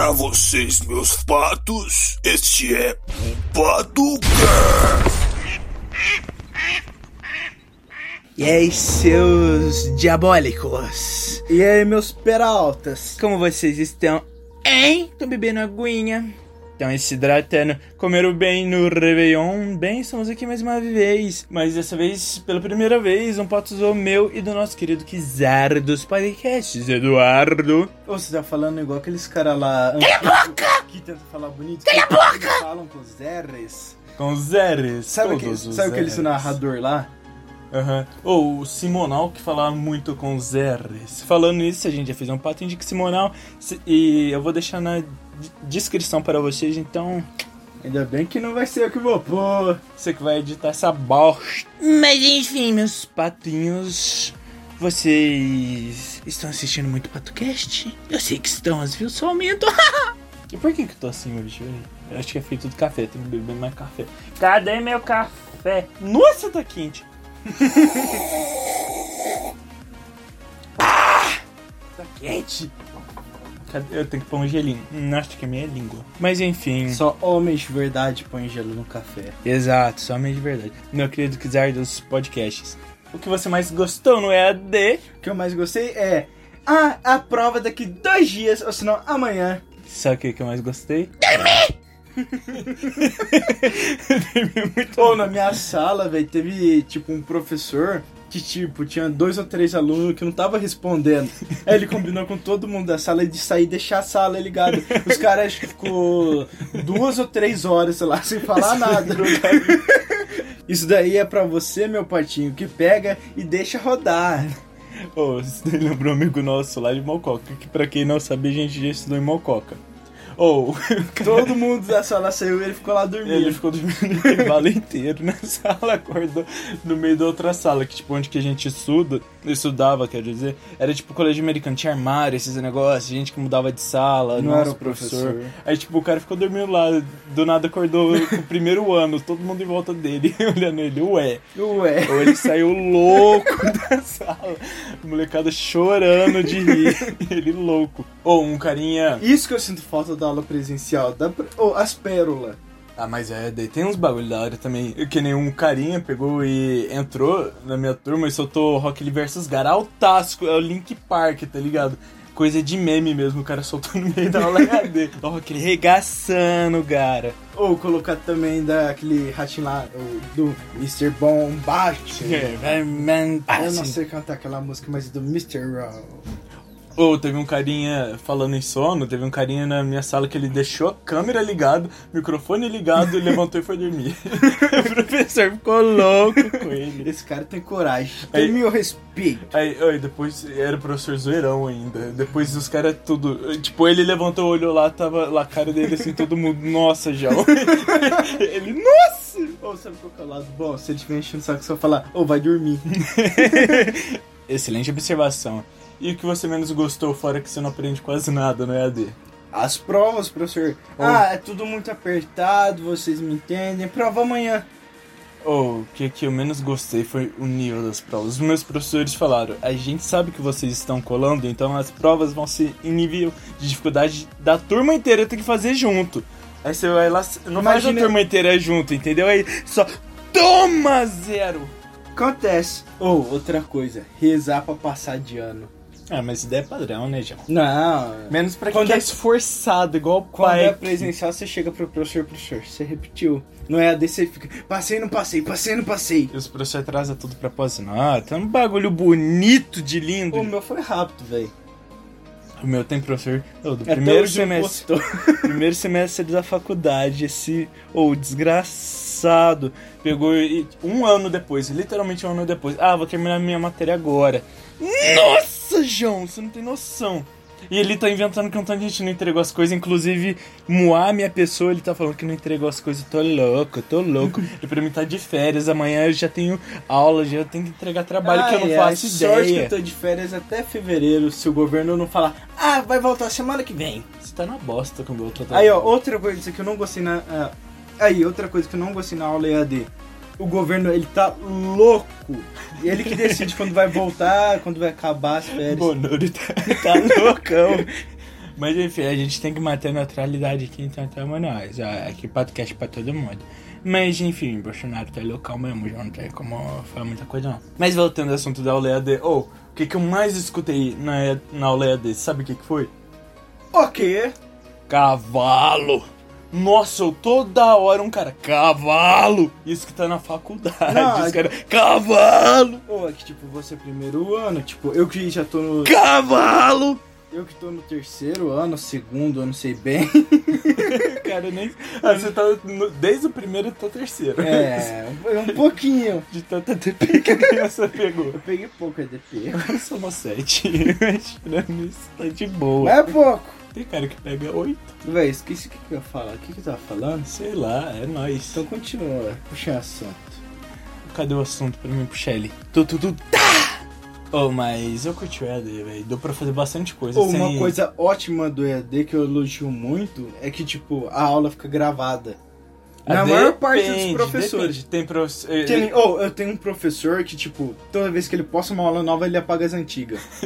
Para vocês, meus patos, este é o Paducast. E aí, seus diabólicos? E aí, meus peraltas? Como vocês estão? Hein? Estão bebendo aguinha? Estão se hidratando? Comeram bem no Réveillon? Bem, estamos aqui mais uma vez. Mas dessa vez, pela primeira vez, um patuzou meu e do nosso querido Kizar dos podcasts, Eduardo. Ô, você tá falando igual aqueles caras lá... Cala a boca! Que tentam falar bonito. Cala a que boca! falam com os R's. Com zeres. Sabe, que, todos os sabe aquele narrador lá? Aham. Ou o Simonal que falava muito com os R's. Falando nisso, a gente já fez um pato indica Simonal. se- E eu vou deixar na descrição para vocês, então. Ainda bem que não vai ser eu que vou pôr. Você que vai editar essa bosta. Mas enfim, meus patinhos. Vocês estão assistindo muito PatoCast? Eu sei que estão, as views só aumentam. e por que que eu tô assim hoje? Eu acho que é feito do café, tem que beber mais café. Cadê meu café? Nossa, tá quente. Ah, tá quente. Eu tenho que pôr um gelinho. Hum, acho que é minha língua. Mas enfim. Só homens de verdade põem gelo no café. Exato, somente de verdade. Meu querido Kizar dos podcasts. O que você mais gostou no EAD? O que eu mais gostei é... Ah, a prova daqui dois dias, ou senão amanhã. Sabe o que que eu mais gostei? Dormir muito Ou na minha sala, velho, teve tipo um professor que tipo tinha dois ou três alunos que não tava respondendo. Aí ele combinou com todo mundo da sala de sair e deixar a sala ligada. Os caras acho que ficou duas ou três horas, sei lá, sem falar nada. Isso daí é pra você, meu patinho, que pega e deixa rodar. Oh, daí lembrou um amigo nosso lá de Mococa, que pra quem não sabe, a gente já estudou em Mococa. Ou, Todo mundo da sala saiu e ele ficou lá dormindo. ele ficou dormindo o intervalo inteiro na sala, acordou no meio da outra sala, que tipo, onde que a gente estuda, estudava, quer dizer, era tipo colégio americano, tinha armário, esses negócios, gente que mudava de sala, Não nosso era o professor. Aí tipo, o cara ficou dormindo lá, do nada acordou com o primeiro ano, todo mundo em volta dele, olhando ele, ué. Ué. Ou ele saiu louco da sala, a molecada chorando de rir, ele louco. Ou um carinha... Isso que eu sinto falta da aula presencial. Da... Oh, as pérolas. Ah, mas é, daí tem uns bagulho da hora também. Que nem um carinha pegou e entrou na minha turma e soltou Rock Lee vs Gara altástico, é o Link Park, tá ligado? Coisa de meme mesmo, o cara soltou no meio da aula. O Rock Lee regaçando, cara. Ou colocar também daquele ratinho lá, do Mr. Bombastic. É, man, Eu não sei cantar aquela música, mas do Mr. Raw. Ou teve um carinha falando em sono, teve um carinha na minha sala que ele deixou a câmera ligada, microfone ligado, levantou e foi dormir. o professor ficou louco com ele. Esse cara tem coragem. Aí- Tem meu respeito. Aí, aí depois era o professor zoeirão ainda. Depois os caras tudo. Tipo, ele levantou o olho lá, tava lá a cara dele assim, todo mundo, nossa, João. ele, nossa! Ou sabe qual que é o lado bom? Se ele estiver enchendo o saco, você vai falar, ô, vai dormir. Excelente observação. E o que você menos gostou, fora que você não aprende quase nada no EAD? As provas, professor. Ah, é tudo muito apertado, vocês me entendem. Prova amanhã. Ou o que, que eu menos gostei foi o nível das provas. Os meus professores falaram: a gente sabe que vocês estão colando, então as provas vão ser em nível de dificuldade da turma inteira ter que fazer junto. Aí você vai lá, não faz Imagina- a turma inteira junto, entendeu? Aí só toma zero. Acontece. Ou, outra coisa, rezar pra passar de ano. Ah, mas ideia é padrão, né, João? Não. Menos pra Quando quem é é- esforçado, igual o Quando pai. é presencial, você chega pro professor, professor, você repetiu. Não é AD, você fica, passei, não passei, passei, não passei. E os professores trazem tudo pra pós. Ah, tem um bagulho bonito de lindo. O meu foi rápido, velho. O meu tem professor. ô, do Até primeiro hoje semestre. primeiro semestre da faculdade, esse. Ou desgraçado. Pegou e- um ano depois, literalmente um ano depois. Ah, vou terminar minha matéria agora. Nossa, João, você não tem noção. E ele tá inventando que um tanto de gente não entregou as coisas, inclusive Moá, minha pessoa, ele tá falando que não entregou as coisas. Tô louco, tô louco. e pra mim tá de férias, amanhã eu já tenho aula, já tenho que entregar trabalho que eu não Ai, faço ai, Sorte que ideia. eu tô de férias até fevereiro, se o governo não falar, ah, vai voltar semana que vem. Você tá na bosta com o meu outro Aí, ó, outra coisa que eu não gostei na. ah, aí, outra coisa que eu não gostei na aula EAD. O governo, ele tá louco. E ele que decide quando vai voltar, quando vai acabar as férias. Bonoro tá, tá loucão. Mas enfim, a gente tem que manter a neutralidade aqui, então estamos nós. ó, Aqui podcast pra todo mundo. Mas enfim, Bolsonaro tá local mesmo, já não tem como falar muita coisa não. Mas voltando ao assunto da aula EAD, oh, o que, que eu mais escutei na, na aula EAD, sabe o que, que foi? Ok. Cavalo! Nossa, eu toda hora um cara, cavalo! Isso que tá na faculdade, Não, os caras, cavalo! Pô, é que tipo, você é primeiro ano, tipo, eu que já tô no. Cavalo! Eu que tô no terceiro ano, segundo, eu não sei bem. Cara, nem. Ah, você tá no- desde o primeiro até o terceiro. É, um pouquinho. De tanta DP que a criança pegou. Eu peguei pouco EDP. Eu sou uma 7. Mas pra mim isso tá de boa. Mas é pouco. Tem cara que pega 8. Véi, esqueci o que, que eu ia falar. O que, que eu tava falando? Sei lá, é nóis. Então continua, puxa assunto. Cadê o assunto pra mim puxar ele? Tu, tu, tu, tá! Oh, mas eu curti o EAD, velho. Deu pra fazer bastante coisa. Ou sem- uma coisa ótima do EAD que eu elogio muito é que, tipo, a aula fica gravada. Na Ah, maior parte dos depende, professores. depende. Tem professor. Tem, oh, eu tenho um professor que, tipo, toda vez que ele posta uma aula nova, ele apaga as antigas.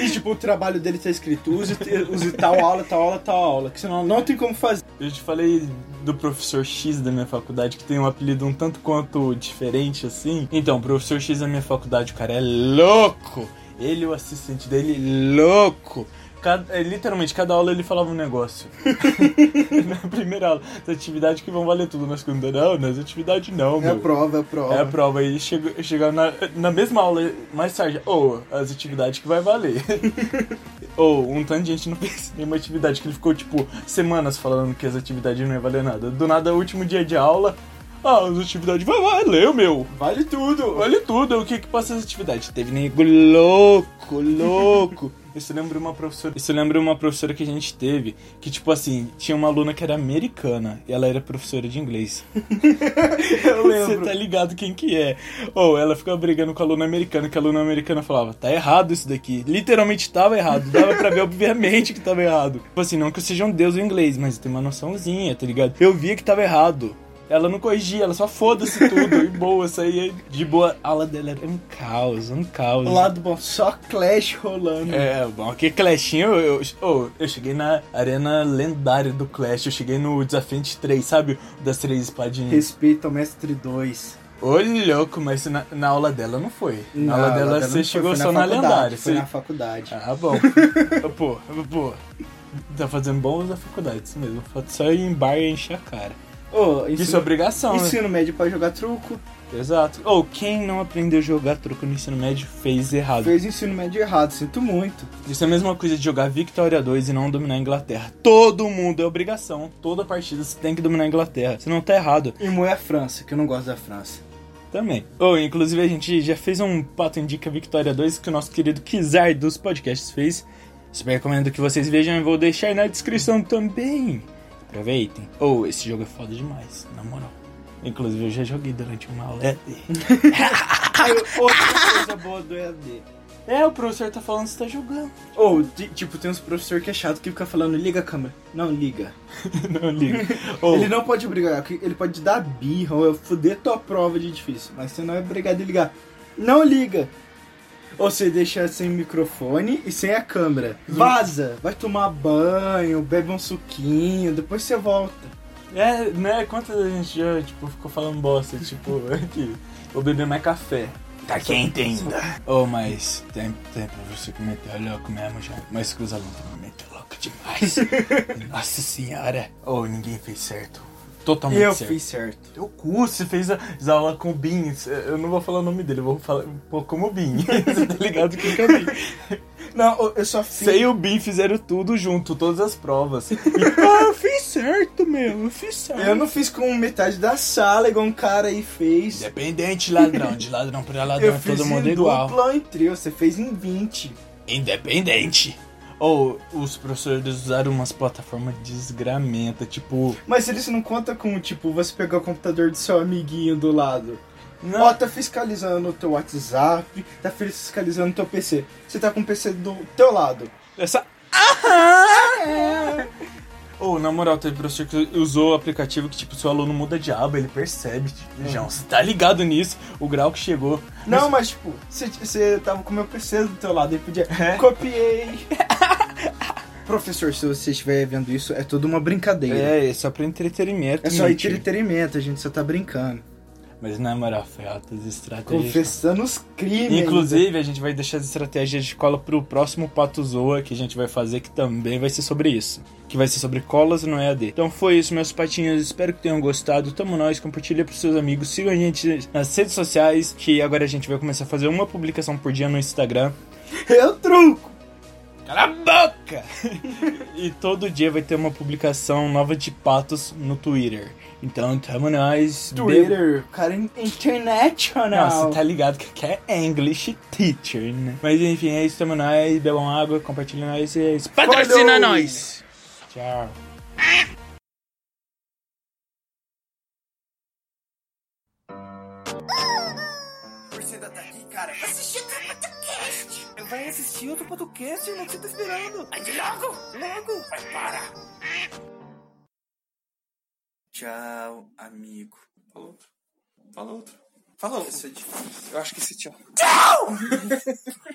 e, tipo, o trabalho dele tá escrito, use, use tal aula, tal aula, tal aula. Que senão não tem como fazer. Eu te falei do professor X da minha faculdade, que tem um apelido um tanto quanto diferente, assim. Então, o professor X da minha faculdade, o cara é louco! Ele e o assistente dele, louco! Cada- é, literalmente, cada aula ele falava um negócio. na primeira aula, as atividades que vão valer tudo. Na segunda, não, nas atividades não, É meu. a prova, é a prova. É a prova chegou, chegava na, na mesma aula, mais tarde, ou as atividades que vai valer. Ou um tanto de gente não fez nenhuma atividade, que ele ficou, tipo, semanas falando que as atividades não iam valer nada. Do nada, último dia de aula, ah, as atividades vai valer, meu. Vale tudo. Vale tudo, o que que passa as atividades? Teve nego louco, louco. Isso lembra uma professora. Isso lembra uma professora que a gente teve, que tipo assim, tinha uma aluna que era americana e ela era professora de inglês. Eu Você lembro. tá ligado quem que é. Ou ela ficava brigando com a aluna americana, que a aluna americana falava, tá errado isso daqui. Literalmente tava errado. Dava pra ver, obviamente, que tava errado. Tipo assim, não que eu seja um deus do inglês, mas tem uma noçãozinha, tá ligado? Eu via que tava errado. Ela não corrigia, ela só foda-se tudo. e boa, saía de boa. A aula dela era um caos, um caos. O lado bom, só Clash rolando. É, bom, que Clashinho, eu, eu, oh, eu cheguei na arena lendária do Clash, eu cheguei no desafio 3, sabe? Das três espadinhas. Respeita o Mestre 2. Ô, louco, mas na, na aula dela não foi. Na aula dela você não foi, chegou foi só na, faculdade, lendária. Foi Você... na faculdade. Ah, bom. pô, pô. Tá fazendo bom da faculdade, isso mesmo. Falta só ir em bar e encher a cara. Ô, Isso é ensino, obrigação, né? ensino médio pra jogar truco. Exato. Ou quem não aprendeu a jogar truco no ensino médio fez errado. Fez ensino médio errado, sinto muito. Isso é a mesma coisa de jogar Victoria 2 e não dominar a Inglaterra. Todo mundo é obrigação. Toda partida você tem que dominar a Inglaterra. Senão tá errado. E moer a França, que eu não gosto da França. Também. Ou, inclusive, a gente já fez um Pato Indica Victoria 2 que o nosso querido Kizar dos podcasts fez. Super recomendo que vocês vejam e vou deixar aí na descrição também. Aproveitem. Ou, esse jogo é foda demais, na moral. Inclusive, eu já joguei durante uma aula. É, Aí, outra coisa boa do EAD. é o professor tá falando que você tá jogando. Ou, ti- tipo, tem uns professor que é chato que fica falando, liga a câmera. Não, liga. não liga. Ou, Ele não pode brigar, ele pode dar birra ou fuder tua prova de difícil, mas você não é obrigado a ligar. Não liga! Ou você deixa sem microfone e sem a câmera. Vaza! Vai tomar banho, bebe um suquinho, depois você volta. É, né? Quantas vezes a gente já, tipo, ficou falando bosta, tipo, aqui, vou beber mais café. Tá quente ainda. Oh, mas tem, tem professor que meteu louco mesmo já. Mas que os alunos também meteu louco demais. Nossa senhora. Oh, ninguém fez certo. Totalmente eu certo. fiz certo. Teu cu, você fez a, a aula com o Bin. Eu não vou falar o nome dele, eu vou falar pô, como o Bin. Você tá ligado que é o Bin? Não, eu só fiz. Você e o Bin fizeram tudo junto, todas as provas. E, ah, eu fiz certo, meu, eu fiz certo. Eu não fiz com metade da sala, igual um cara aí fez. Independente, ladrão. De ladrão pra ladrão, Eu é fiz todo mundo em igual. dupla ou em trio, você fez em 20. Independente. Ou os professores usaram umas plataformas desgramenta, tipo. Mas eles não contam com, tipo, você pegar o computador do seu amiguinho do lado. Não, Ó, tá fiscalizando o teu WhatsApp, tá fiscalizando o teu PC. Você tá com o PC do teu lado. essa. Ou, na moral, teve professor que usou o aplicativo que, tipo, seu aluno muda de aba, ele percebe. Tipo, João, você tá ligado nisso? O grau que chegou. Não, mas tipo, você, tava com o meu PC do teu lado e podia. É. Copiei. Professor, se você estiver vendo isso, é tudo uma brincadeira. É, é só pra entretenimento. É só gente. entretenimento, a gente só tá brincando. Mas na moral, foi altas estratégias. Confessando os crimes. Inclusive, a gente vai deixar as estratégias de cola pro próximo Pato Zoa que a gente vai fazer, que também vai ser sobre isso. Que vai ser sobre colas no EAD. Então foi isso, meus patinhos. Espero que tenham gostado. Tamo nós, compartilha pros seus amigos. Sigam a gente nas redes sociais, que agora a gente vai começar a fazer uma publicação por dia no Instagram. É o truco. Cala a boca! e todo dia vai ter uma publicação nova de patos no Twitter. Então tamo nós. Twitter, cara in- international. Nossa, tá ligado que aqui é English teacher, né? Mas enfim, é isso, tamo nós. Bebam água, compartilhem nós e é isso. Patrocina nós! Tchau. Você ainda tá aqui, cara? Assistir outro podcast. Vai assistir outro podcast, irmão. O que você tá esperando? Vai de logo. Logo. Vai, para. Tchau, amigo. Fala outro. Fala outro. Fala outro. Isso é difícil. Eu acho que esse tchau. Tchau!